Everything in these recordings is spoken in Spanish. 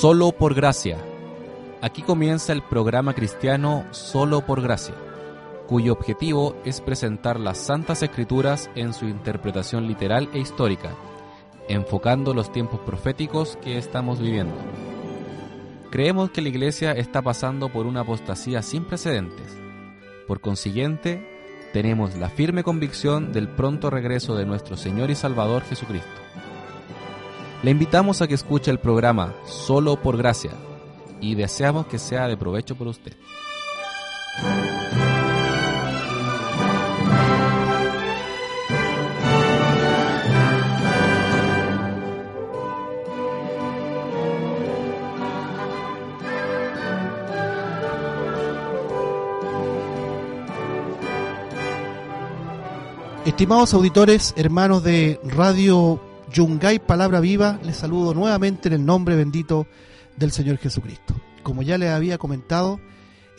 Solo por gracia. Aquí comienza el programa cristiano Solo por gracia, cuyo objetivo es presentar las Santas Escrituras en su interpretación literal e histórica, enfocando los tiempos proféticos que estamos viviendo. Creemos que la Iglesia está pasando por una apostasía sin precedentes. Por consiguiente, tenemos la firme convicción del pronto regreso de nuestro Señor y Salvador Jesucristo. Le invitamos a que escuche el programa Solo por Gracia y deseamos que sea de provecho por usted. Estimados auditores, hermanos de Radio Yungay Palabra Viva, les saludo nuevamente en el nombre bendito del Señor Jesucristo. Como ya les había comentado,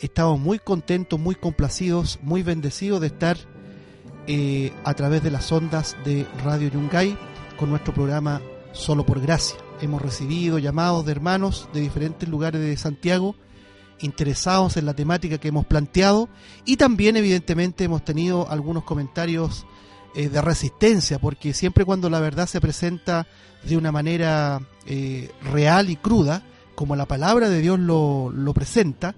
estamos muy contentos, muy complacidos, muy bendecidos de estar eh, a través de las ondas de Radio Yungay con nuestro programa Solo por Gracia. Hemos recibido llamados de hermanos de diferentes lugares de Santiago interesados en la temática que hemos planteado y también evidentemente hemos tenido algunos comentarios eh, de resistencia, porque siempre cuando la verdad se presenta de una manera eh, real y cruda, como la palabra de Dios lo, lo presenta,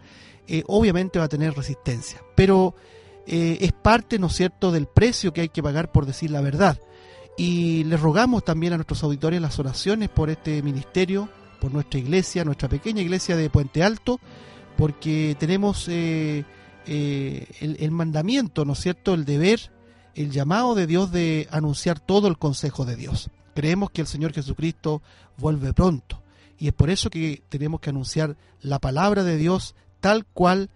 eh, obviamente va a tener resistencia. Pero es parte, ¿no es cierto?, del precio que hay que pagar por decir la verdad. Y les rogamos también a nuestros auditores las oraciones por este ministerio, por nuestra iglesia, nuestra pequeña iglesia de Puente Alto, porque tenemos el, el mandamiento, ¿no es cierto?, el deber el llamado de Dios de anunciar todo el consejo de Dios. Creemos que el Señor Jesucristo vuelve pronto y es por eso que tenemos que anunciar la palabra de Dios tal cual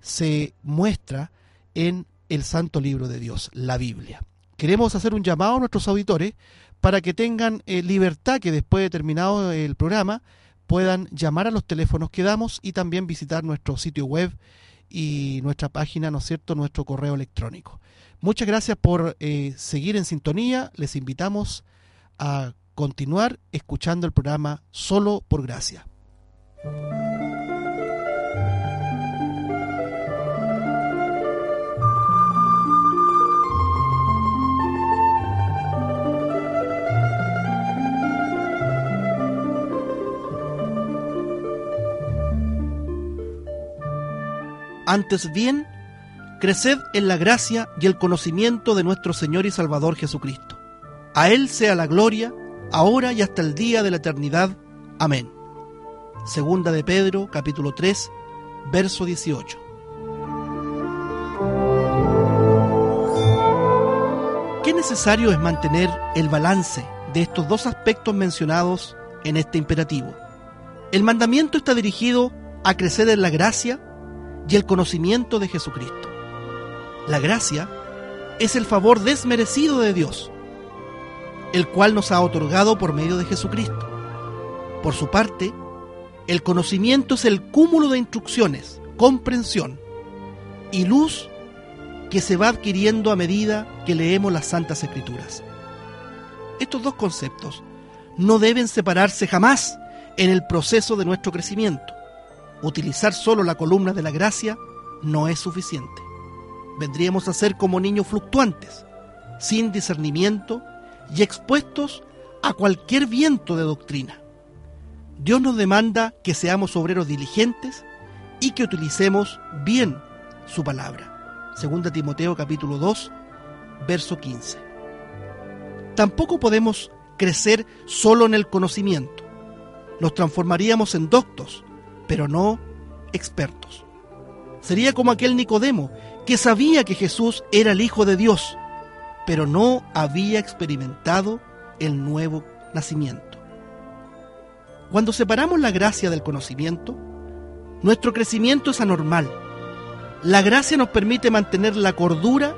se muestra en el santo libro de Dios, la Biblia. Queremos hacer un llamado a nuestros auditores para que tengan eh, libertad que después de terminado el programa puedan llamar a los teléfonos que damos y también visitar nuestro sitio web y nuestra página, ¿no es cierto?, nuestro correo electrónico. Muchas gracias por eh, seguir en sintonía. Les invitamos a continuar escuchando el programa Solo por Gracia. Antes bien, Creced en la gracia y el conocimiento de nuestro Señor y Salvador Jesucristo. A Él sea la gloria, ahora y hasta el día de la eternidad. Amén. Segunda de Pedro, capítulo 3, verso 18. Qué necesario es mantener el balance de estos dos aspectos mencionados en este imperativo. El mandamiento está dirigido a crecer en la gracia y el conocimiento de Jesucristo. La gracia es el favor desmerecido de Dios, el cual nos ha otorgado por medio de Jesucristo. Por su parte, el conocimiento es el cúmulo de instrucciones, comprensión y luz que se va adquiriendo a medida que leemos las Santas Escrituras. Estos dos conceptos no deben separarse jamás en el proceso de nuestro crecimiento. Utilizar solo la columna de la gracia no es suficiente vendríamos a ser como niños fluctuantes, sin discernimiento y expuestos a cualquier viento de doctrina. Dios nos demanda que seamos obreros diligentes y que utilicemos bien su palabra. Segunda Timoteo capítulo 2, verso 15. Tampoco podemos crecer solo en el conocimiento. Nos transformaríamos en doctos, pero no expertos. Sería como aquel Nicodemo que sabía que Jesús era el Hijo de Dios, pero no había experimentado el nuevo nacimiento. Cuando separamos la gracia del conocimiento, nuestro crecimiento es anormal. La gracia nos permite mantener la cordura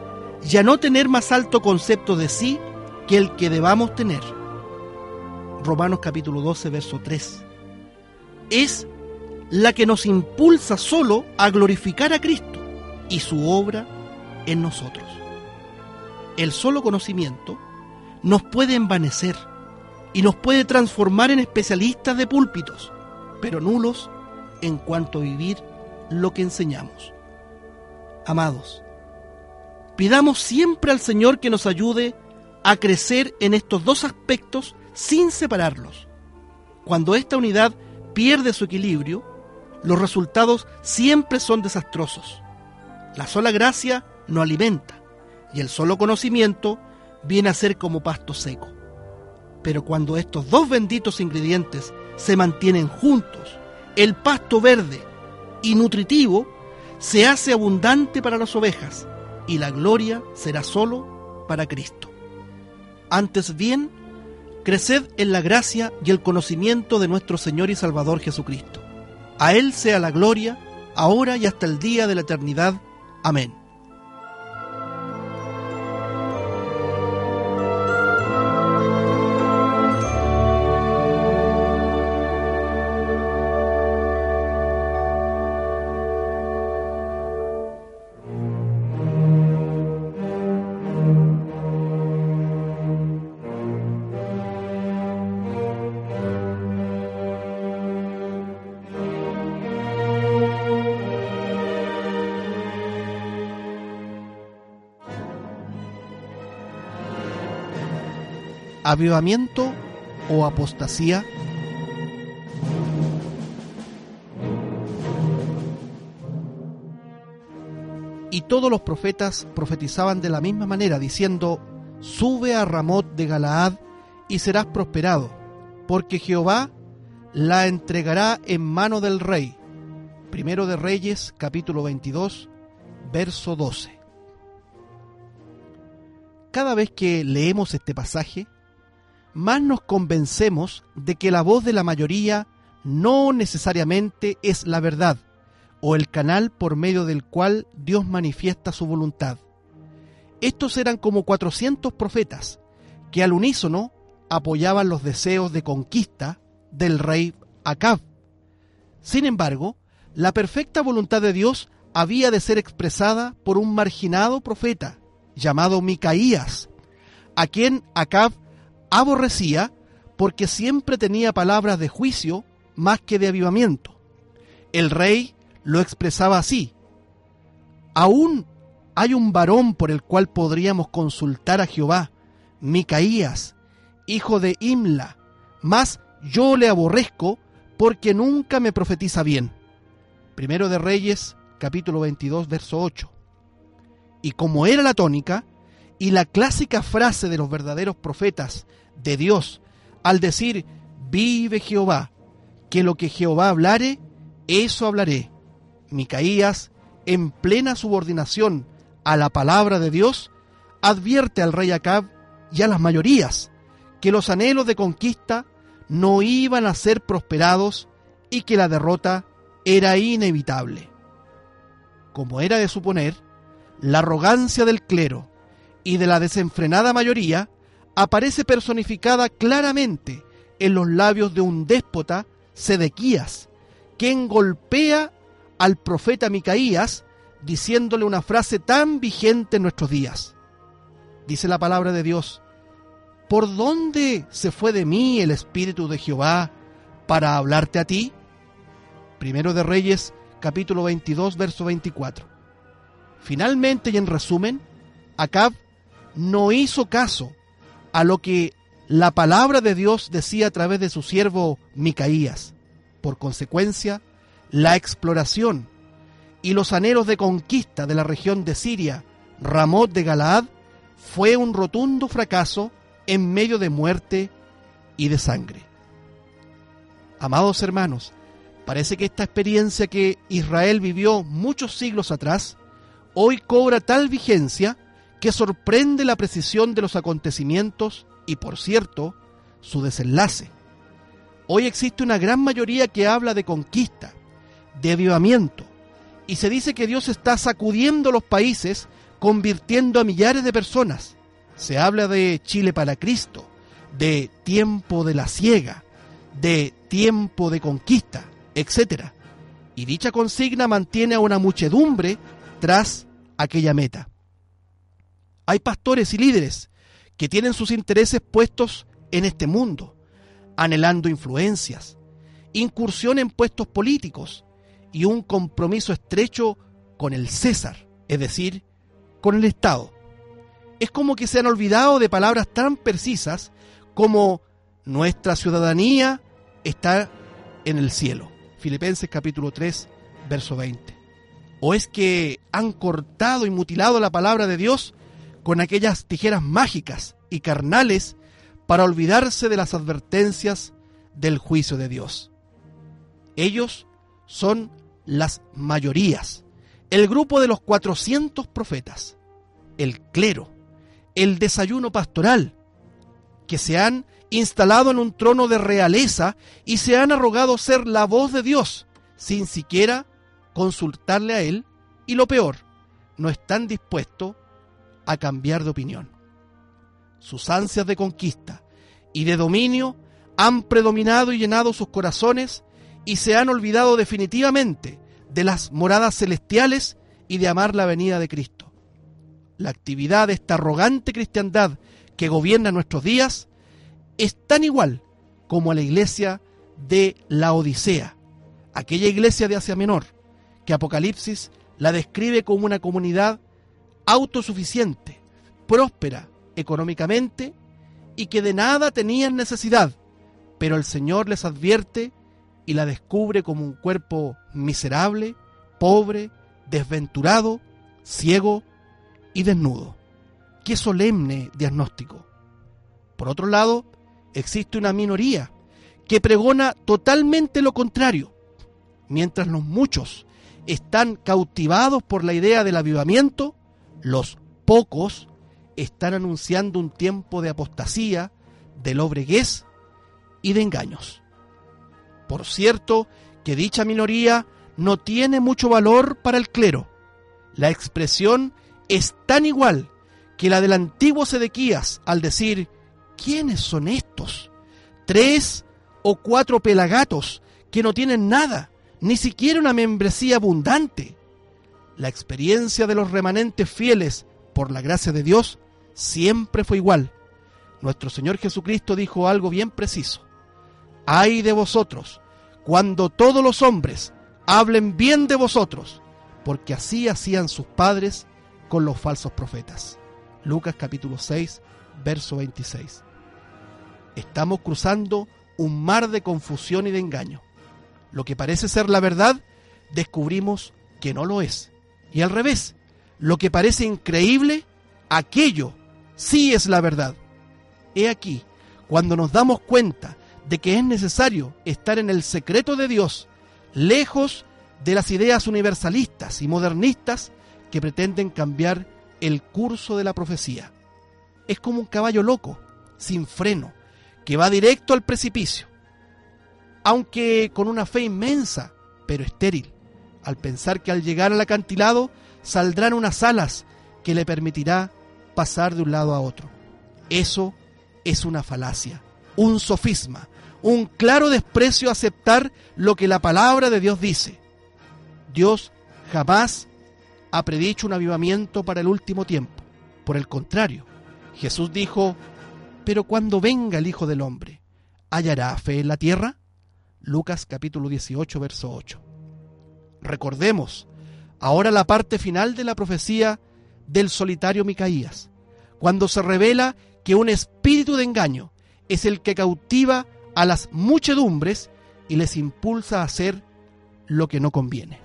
y a no tener más alto concepto de sí que el que debamos tener. Romanos capítulo 12, verso 3. Es la que nos impulsa solo a glorificar a Cristo y su obra en nosotros. El solo conocimiento nos puede envanecer y nos puede transformar en especialistas de púlpitos, pero nulos en cuanto a vivir lo que enseñamos. Amados, pidamos siempre al Señor que nos ayude a crecer en estos dos aspectos sin separarlos. Cuando esta unidad pierde su equilibrio, los resultados siempre son desastrosos. La sola gracia no alimenta y el solo conocimiento viene a ser como pasto seco. Pero cuando estos dos benditos ingredientes se mantienen juntos, el pasto verde y nutritivo se hace abundante para las ovejas y la gloria será solo para Cristo. Antes bien, creced en la gracia y el conocimiento de nuestro Señor y Salvador Jesucristo. A Él sea la gloria, ahora y hasta el día de la eternidad. Amén. Avivamiento o apostasía? Y todos los profetas profetizaban de la misma manera, diciendo, Sube a Ramot de Galaad y serás prosperado, porque Jehová la entregará en mano del rey. Primero de Reyes, capítulo 22, verso 12. Cada vez que leemos este pasaje, más nos convencemos de que la voz de la mayoría no necesariamente es la verdad o el canal por medio del cual Dios manifiesta su voluntad. Estos eran como 400 profetas que al unísono apoyaban los deseos de conquista del rey Acab. Sin embargo, la perfecta voluntad de Dios había de ser expresada por un marginado profeta llamado Micaías, a quien Acab aborrecía porque siempre tenía palabras de juicio más que de avivamiento. El rey lo expresaba así. Aún hay un varón por el cual podríamos consultar a Jehová, Micaías, hijo de Imla, mas yo le aborrezco porque nunca me profetiza bien. Primero de Reyes, capítulo 22, verso 8. Y como era la tónica, y la clásica frase de los verdaderos profetas de Dios al decir, vive Jehová, que lo que Jehová hablare, eso hablaré. Micaías, en plena subordinación a la palabra de Dios, advierte al rey Acab y a las mayorías que los anhelos de conquista no iban a ser prosperados y que la derrota era inevitable. Como era de suponer, la arrogancia del clero y de la desenfrenada mayoría aparece personificada claramente en los labios de un déspota, Sedequías, quien golpea al profeta Micaías diciéndole una frase tan vigente en nuestros días. Dice la palabra de Dios, ¿por dónde se fue de mí el Espíritu de Jehová para hablarte a ti? Primero de Reyes, capítulo 22, verso 24. Finalmente y en resumen, Acab no hizo caso a lo que la palabra de Dios decía a través de su siervo Micaías. Por consecuencia, la exploración y los anhelos de conquista de la región de Siria, Ramot de Galaad, fue un rotundo fracaso en medio de muerte y de sangre. Amados hermanos, parece que esta experiencia que Israel vivió muchos siglos atrás, hoy cobra tal vigencia que sorprende la precisión de los acontecimientos y, por cierto, su desenlace. Hoy existe una gran mayoría que habla de conquista, de avivamiento, y se dice que Dios está sacudiendo los países, convirtiendo a millares de personas. Se habla de Chile para Cristo, de tiempo de la ciega, de tiempo de conquista, etc. Y dicha consigna mantiene a una muchedumbre tras aquella meta. Hay pastores y líderes que tienen sus intereses puestos en este mundo, anhelando influencias, incursión en puestos políticos y un compromiso estrecho con el César, es decir, con el Estado. Es como que se han olvidado de palabras tan precisas como nuestra ciudadanía está en el cielo. Filipenses capítulo 3, verso 20. ¿O es que han cortado y mutilado la palabra de Dios con aquellas tijeras mágicas y carnales para olvidarse de las advertencias del juicio de Dios? Ellos son las mayorías, el grupo de los 400 profetas, el clero, el desayuno pastoral, que se han instalado en un trono de realeza y se han arrogado ser la voz de Dios, sin siquiera consultarle a Él, y lo peor, no están dispuestos a cambiar de opinión. Sus ansias de conquista y de dominio han predominado y llenado sus corazones y se han olvidado definitivamente de las moradas celestiales y de amar la venida de Cristo. La actividad de esta arrogante cristiandad que gobierna nuestros días es tan igual como a la iglesia de la Odisea, aquella iglesia de Asia Menor, que Apocalipsis la describe como una comunidad autosuficiente, próspera económicamente y que de nada tenían necesidad, pero el Señor les advierte y la descubre como un cuerpo miserable, pobre, desventurado, ciego y desnudo. Qué solemne diagnóstico. Por otro lado, existe una minoría que pregona totalmente lo contrario, mientras los muchos están cautivados por la idea del avivamiento, los pocos están anunciando un tiempo de apostasía, de lobreguez y de engaños. Por cierto, que dicha minoría no tiene mucho valor para el clero. La expresión es tan igual que la del antiguo Sedequías al decir, ¿quiénes son estos? Tres o cuatro pelagatos que no tienen nada, ni siquiera una membresía abundante. La experiencia de los remanentes fieles, por la gracia de Dios, siempre fue igual. Nuestro Señor Jesucristo dijo algo bien preciso. Ay de vosotros, cuando todos los hombres hablen bien de vosotros, porque así hacían sus padres con los falsos profetas. Lucas capítulo 6, verso 26. Estamos cruzando un mar de confusión y de engaño. Lo que parece ser la verdad, descubrimos que no lo es. Y al revés, lo que parece increíble, aquello sí es la verdad. He aquí, cuando nos damos cuenta de que es necesario estar en el secreto de Dios, lejos de las ideas universalistas y modernistas que pretenden cambiar el curso de la profecía. Es como un caballo loco, sin freno, que va directo al precipicio, aunque con una fe inmensa, pero estéril, al pensar que al llegar al acantilado saldrán unas alas que le permitirá pasar de un lado a otro. Eso es una falacia, un sofisma, un claro desprecio a aceptar lo que la palabra de Dios dice. Dios jamás ha predicho un avivamiento para el último tiempo. Por el contrario, Jesús dijo, pero cuando venga el Hijo del Hombre, ¿hallará fe en la tierra? Lucas capítulo 18, verso 8. Recordemos ahora la parte final de la profecía del solitario Micaías, cuando se revela que un espíritu de engaño es el que cautiva a las muchedumbres y les impulsa a hacer lo que no conviene.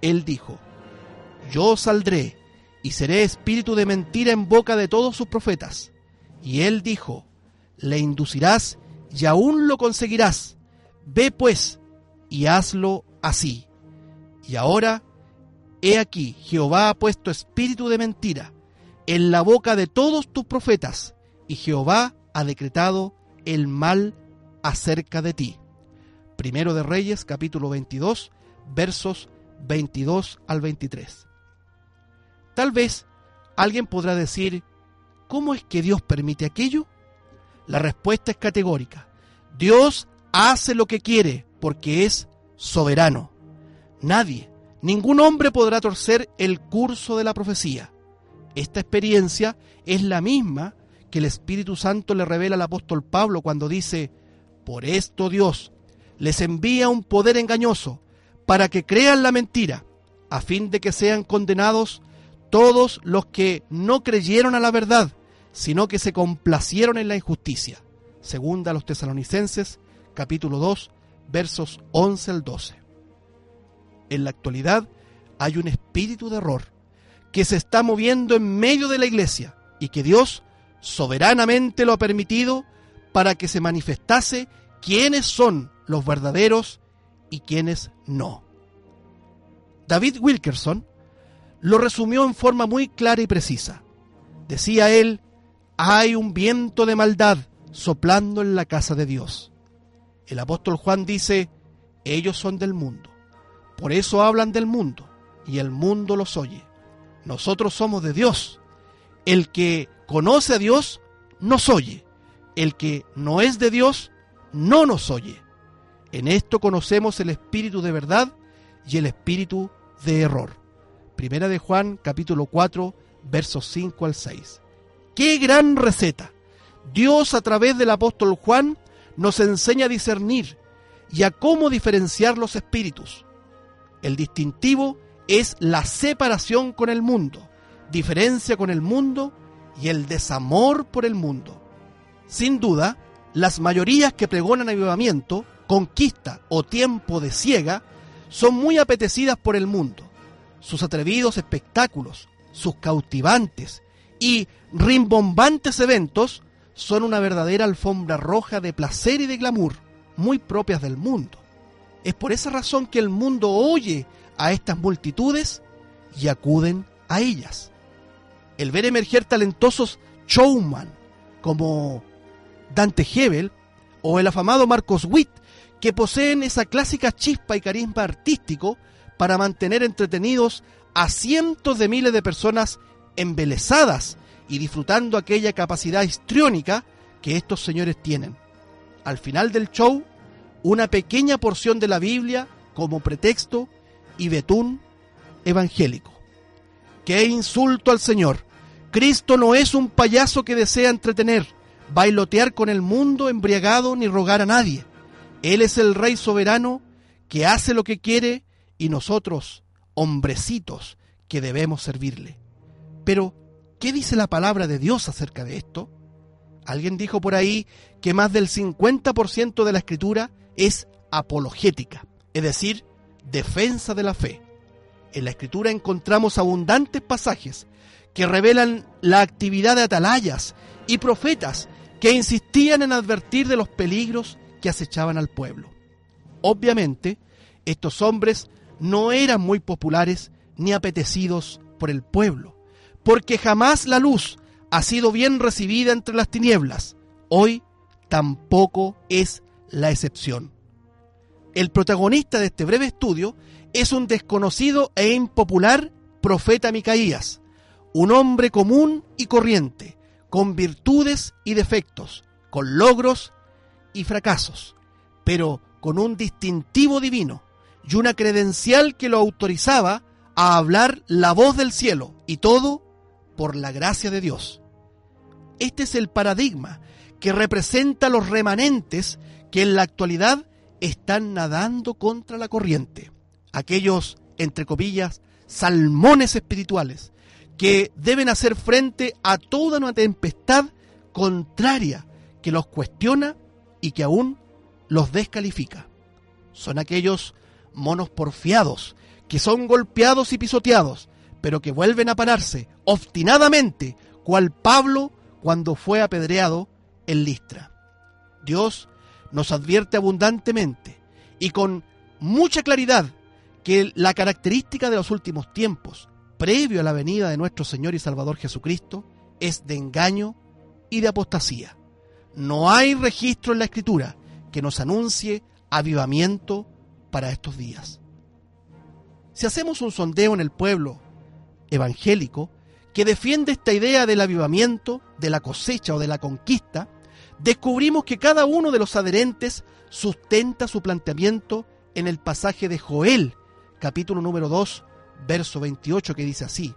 Él dijo, yo saldré y seré espíritu de mentira en boca de todos sus profetas. Y él dijo, le inducirás y aún lo conseguirás. Ve pues y hazlo así. Y ahora, he aquí, Jehová ha puesto espíritu de mentira en la boca de todos tus profetas, y Jehová ha decretado el mal acerca de ti. Primero de Reyes, capítulo 22, versos 22 al 23. Tal vez alguien podrá decir, ¿cómo es que Dios permite aquello? La respuesta es categórica. Dios hace lo que quiere porque es soberano. Nadie, ningún hombre podrá torcer el curso de la profecía. Esta experiencia es la misma que el Espíritu Santo le revela al apóstol Pablo cuando dice, por esto Dios les envía un poder engañoso para que crean la mentira, a fin de que sean condenados todos los que no creyeron a la verdad, sino que se complacieron en la injusticia. Segunda a los tesalonicenses, capítulo 2, versos 11 al 12. En la actualidad hay un espíritu de error que se está moviendo en medio de la iglesia y que Dios soberanamente lo ha permitido para que se manifestase quiénes son los verdaderos y quiénes no. David Wilkerson lo resumió en forma muy clara y precisa. Decía él, hay un viento de maldad soplando en la casa de Dios. El apóstol Juan dice, ellos son del mundo. Por eso hablan del mundo y el mundo los oye. Nosotros somos de Dios. El que conoce a Dios nos oye. El que no es de Dios no nos oye. En esto conocemos el espíritu de verdad y el espíritu de error. Primera de Juan capítulo 4 versos 5 al 6. ¡Qué gran receta! Dios a través del apóstol Juan nos enseña a discernir y a cómo diferenciar los espíritus. El distintivo es la separación con el mundo, diferencia con el mundo y el desamor por el mundo. Sin duda, las mayorías que pregonan avivamiento, conquista o tiempo de ciega son muy apetecidas por el mundo. Sus atrevidos espectáculos, sus cautivantes y rimbombantes eventos son una verdadera alfombra roja de placer y de glamour, muy propias del mundo. Es por esa razón que el mundo oye a estas multitudes y acuden a ellas. El ver emerger talentosos showman como Dante Hebel o el afamado Marcos Witt, que poseen esa clásica chispa y carisma artístico para mantener entretenidos a cientos de miles de personas embelesadas y disfrutando aquella capacidad histriónica que estos señores tienen. Al final del show, una pequeña porción de la Biblia como pretexto y betún evangélico. ¡Qué insulto al Señor! Cristo no es un payaso que desea entretener, bailotear con el mundo embriagado ni rogar a nadie. Él es el Rey soberano que hace lo que quiere y nosotros, hombrecitos, que debemos servirle. Pero, ¿qué dice la palabra de Dios acerca de esto? Alguien dijo por ahí que más del 50% de la escritura es apologética, es decir, defensa de la fe. En la escritura encontramos abundantes pasajes que revelan la actividad de atalayas y profetas que insistían en advertir de los peligros que acechaban al pueblo. Obviamente, estos hombres no eran muy populares ni apetecidos por el pueblo, porque jamás la luz ha sido bien recibida entre las tinieblas. Hoy tampoco es la excepción. El protagonista de este breve estudio es un desconocido e impopular profeta Micaías, un hombre común y corriente, con virtudes y defectos, con logros y fracasos, pero con un distintivo divino y una credencial que lo autorizaba a hablar la voz del cielo, y todo por la gracia de Dios. Este es el paradigma que representa los remanentes que en la actualidad están nadando contra la corriente. Aquellos, entre comillas, salmones espirituales que deben hacer frente a toda una tempestad contraria que los cuestiona y que aún los descalifica. Son aquellos monos porfiados que son golpeados y pisoteados, pero que vuelven a pararse obstinadamente, cual Pablo cuando fue apedreado en Listra. Dios nos advierte abundantemente y con mucha claridad que la característica de los últimos tiempos, previo a la venida de nuestro Señor y Salvador Jesucristo, es de engaño y de apostasía. No hay registro en la Escritura que nos anuncie avivamiento para estos días. Si hacemos un sondeo en el pueblo evangélico que defiende esta idea del avivamiento, de la cosecha o de la conquista, descubrimos que cada uno de los adherentes sustenta su planteamiento en el pasaje de Joel, capítulo número 2, verso 28, que dice así,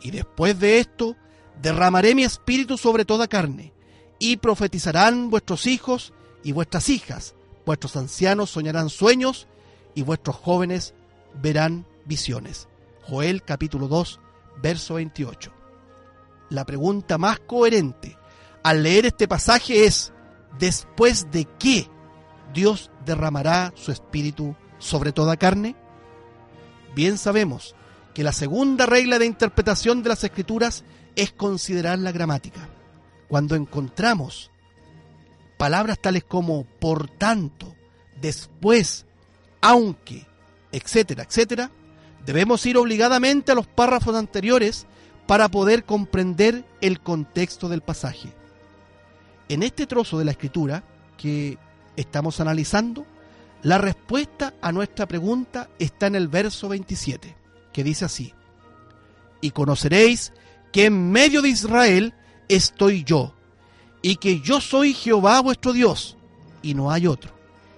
Y después de esto, derramaré mi espíritu sobre toda carne, y profetizarán vuestros hijos y vuestras hijas, vuestros ancianos soñarán sueños, y vuestros jóvenes verán visiones. Joel capítulo 2, verso 28. La pregunta más coherente al leer este pasaje es, ¿después de qué Dios derramará su espíritu sobre toda carne? Bien sabemos que la segunda regla de interpretación de las escrituras es considerar la gramática. Cuando encontramos palabras tales como por tanto, después, aunque, etcétera, etcétera, debemos ir obligadamente a los párrafos anteriores para poder comprender el contexto del pasaje. En este trozo de la escritura que estamos analizando, la respuesta a nuestra pregunta está en el verso 27, que dice así, y conoceréis que en medio de Israel estoy yo, y que yo soy Jehová vuestro Dios, y no hay otro,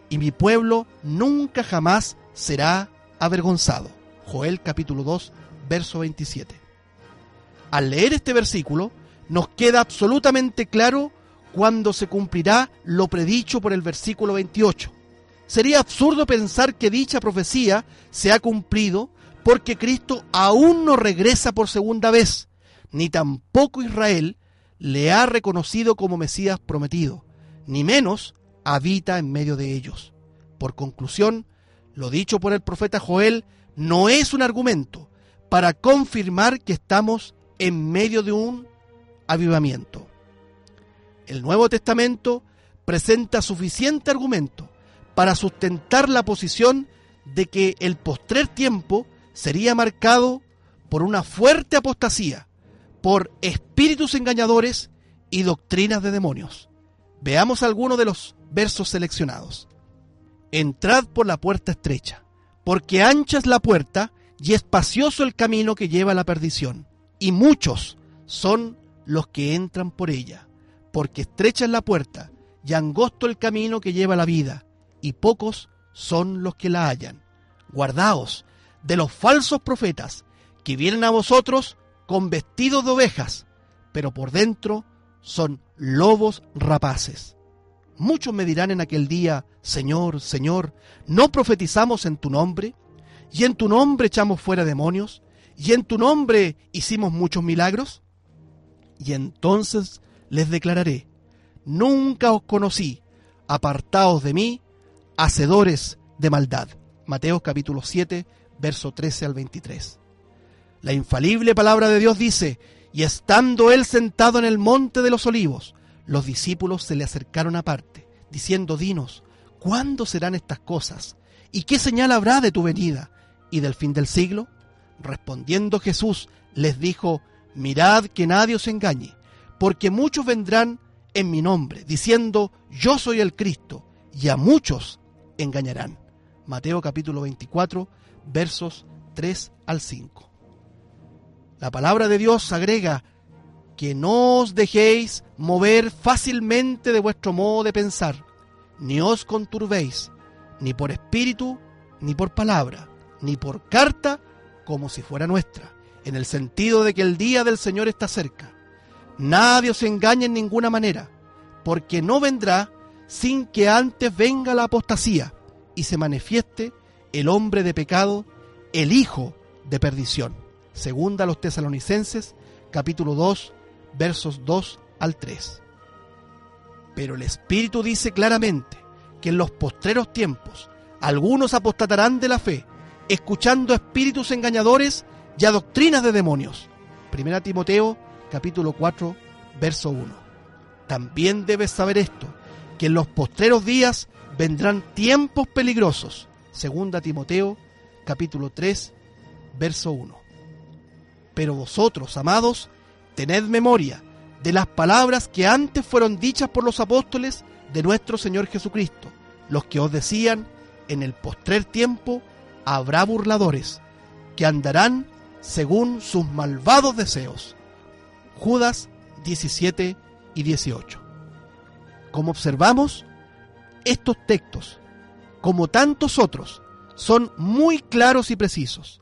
y mi pueblo nunca jamás será avergonzado. Joel capítulo 2, verso 27. Al leer este versículo, nos queda absolutamente claro cuando se cumplirá lo predicho por el versículo 28. Sería absurdo pensar que dicha profecía se ha cumplido porque Cristo aún no regresa por segunda vez, ni tampoco Israel le ha reconocido como Mesías prometido, ni menos habita en medio de ellos. Por conclusión, lo dicho por el profeta Joel no es un argumento para confirmar que estamos en medio de un avivamiento. El Nuevo Testamento presenta suficiente argumento para sustentar la posición de que el postrer tiempo sería marcado por una fuerte apostasía, por espíritus engañadores y doctrinas de demonios. Veamos algunos de los versos seleccionados. Entrad por la puerta estrecha, porque ancha es la puerta y espacioso el camino que lleva a la perdición, y muchos son los que entran por ella, porque estrecha es la puerta y angosto el camino que lleva la vida, y pocos son los que la hallan. Guardaos de los falsos profetas que vienen a vosotros con vestidos de ovejas, pero por dentro son lobos rapaces. Muchos me dirán en aquel día, Señor, Señor, ¿no profetizamos en tu nombre? ¿Y en tu nombre echamos fuera demonios? ¿Y en tu nombre hicimos muchos milagros? Y entonces les declararé, nunca os conocí, apartaos de mí, hacedores de maldad. Mateo capítulo 7, verso 13 al 23. La infalible palabra de Dios dice, y estando él sentado en el monte de los olivos, los discípulos se le acercaron aparte, diciendo, dinos, ¿cuándo serán estas cosas? ¿Y qué señal habrá de tu venida y del fin del siglo? Respondiendo Jesús les dijo, mirad que nadie os engañe, porque muchos vendrán en mi nombre, diciendo, yo soy el Cristo, y a muchos engañarán. Mateo capítulo 24, versos 3 al 5. La palabra de Dios agrega que no os dejéis mover fácilmente de vuestro modo de pensar, ni os conturbéis, ni por espíritu, ni por palabra, ni por carta, como si fuera nuestra, en el sentido de que el día del Señor está cerca. Nadie os engañe en ninguna manera, porque no vendrá sin que antes venga la apostasía y se manifieste el hombre de pecado, el hijo de perdición. Segunda a los tesalonicenses, capítulo 2, versos 2 al 3. Pero el Espíritu dice claramente que en los postreros tiempos algunos apostatarán de la fe, escuchando espíritus engañadores y a doctrinas de demonios. Primera Timoteo, capítulo 4, verso 1. También debes saber esto, que en los postreros días vendrán tiempos peligrosos. Segunda Timoteo, capítulo 3, verso 1. Pero vosotros, amados, tened memoria de las palabras que antes fueron dichas por los apóstoles de nuestro Señor Jesucristo, los que os decían, en el postrer tiempo habrá burladores, que andarán según sus malvados deseos. Judas 17 y 18. Como observamos, estos textos, como tantos otros, son muy claros y precisos.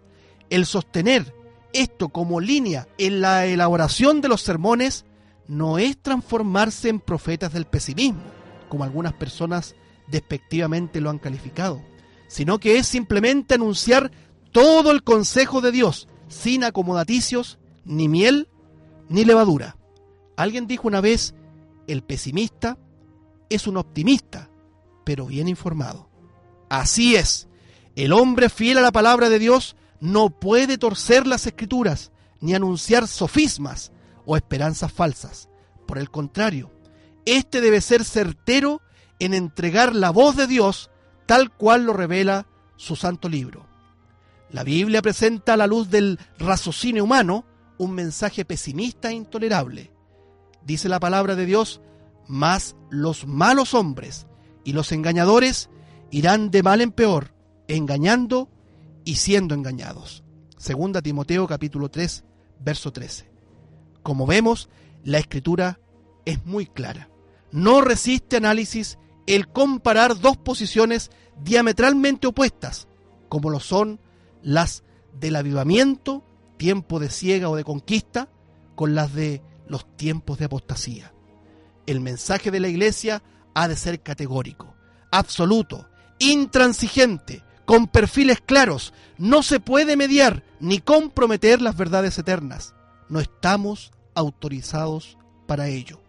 El sostener esto como línea en la elaboración de los sermones no es transformarse en profetas del pesimismo, como algunas personas despectivamente lo han calificado, sino que es simplemente anunciar todo el consejo de Dios, sin acomodaticios, ni miel, ni levadura. Alguien dijo una vez, el pesimista es un optimista, pero bien informado. Así es, el hombre fiel a la palabra de Dios no puede torcer las escrituras, ni anunciar sofismas o esperanzas falsas. Por el contrario, éste debe ser certero en entregar la voz de Dios tal cual lo revela su santo libro. La Biblia presenta a la luz del raciocinio humano un mensaje pesimista e intolerable. Dice la palabra de Dios, mas los malos hombres y los engañadores irán de mal en peor, engañando y siendo engañados. Segunda Timoteo capítulo 3, verso 13. Como vemos, la escritura es muy clara. No resiste análisis el comparar dos posiciones diametralmente opuestas, como lo son las del avivamiento, tiempo de ciega o de conquista, con las de los tiempos de apostasía. El mensaje de la iglesia ha de ser categórico, absoluto, intransigente, con perfiles claros. No se puede mediar ni comprometer las verdades eternas. No estamos autorizados para ello.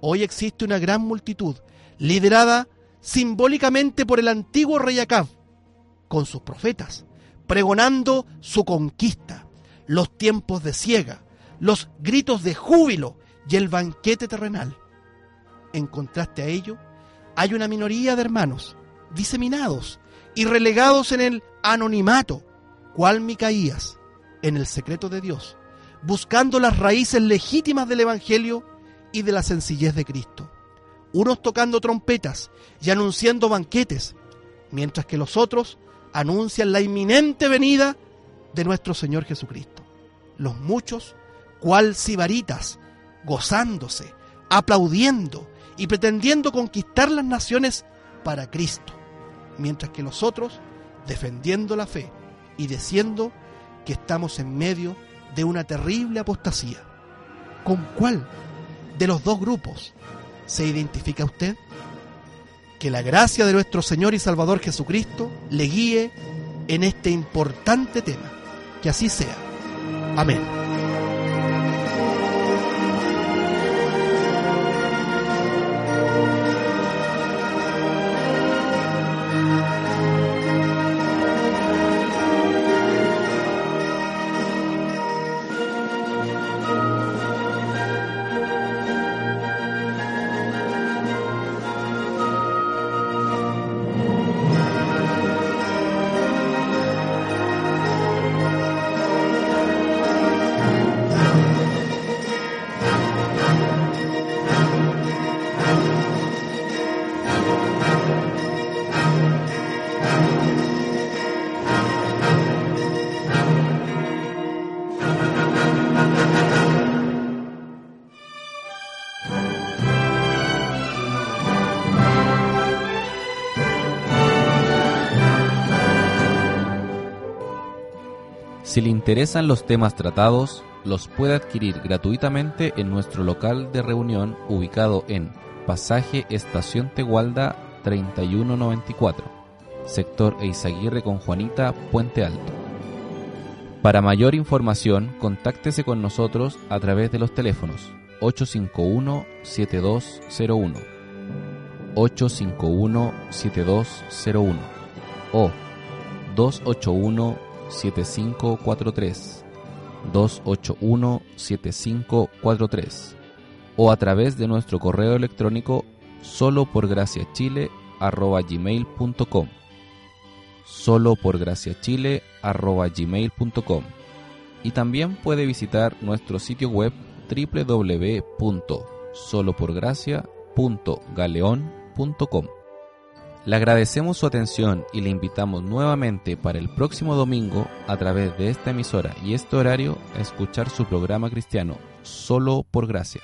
Hoy existe una gran multitud, liderada simbólicamente por el antiguo rey Acab, con sus profetas, pregonando su conquista, los tiempos de ciega, los gritos de júbilo y el banquete terrenal. En contraste a ello, hay una minoría de hermanos diseminados y relegados en el anonimato, cual Micaías, en el secreto de Dios, buscando las raíces legítimas del Evangelio y de la sencillez de Cristo. Unos tocando trompetas y anunciando banquetes, mientras que los otros anuncian la inminente venida de nuestro Señor Jesucristo. Los muchos, cual sibaritas, gozándose, aplaudiendo y pretendiendo conquistar las naciones para Cristo, mientras que los otros defendiendo la fe y diciendo que estamos en medio de una terrible apostasía. ¿Con cuál de los dos grupos se identifica usted? Que la gracia de nuestro Señor y Salvador Jesucristo le guíe en este importante tema. Que así sea. Amén. Si le interesan los temas tratados, los puede adquirir gratuitamente en nuestro local de reunión ubicado en Pasaje Estación Tegualda 3194, sector Eizaguirre con Juanita, Puente Alto. Para mayor información, contáctese con nosotros a través de los teléfonos 851-7201, 851-7201 o 281 7543 281 7543 o a través de nuestro correo electrónico solo por gracia chile arroba gmail.com solo por gracia chile arroba gmail.com y también puede visitar nuestro sitio web www.soloporgracia.galeon.com le agradecemos su atención y le invitamos nuevamente para el próximo domingo a través de esta emisora y este horario a escuchar su programa cristiano solo por gracia.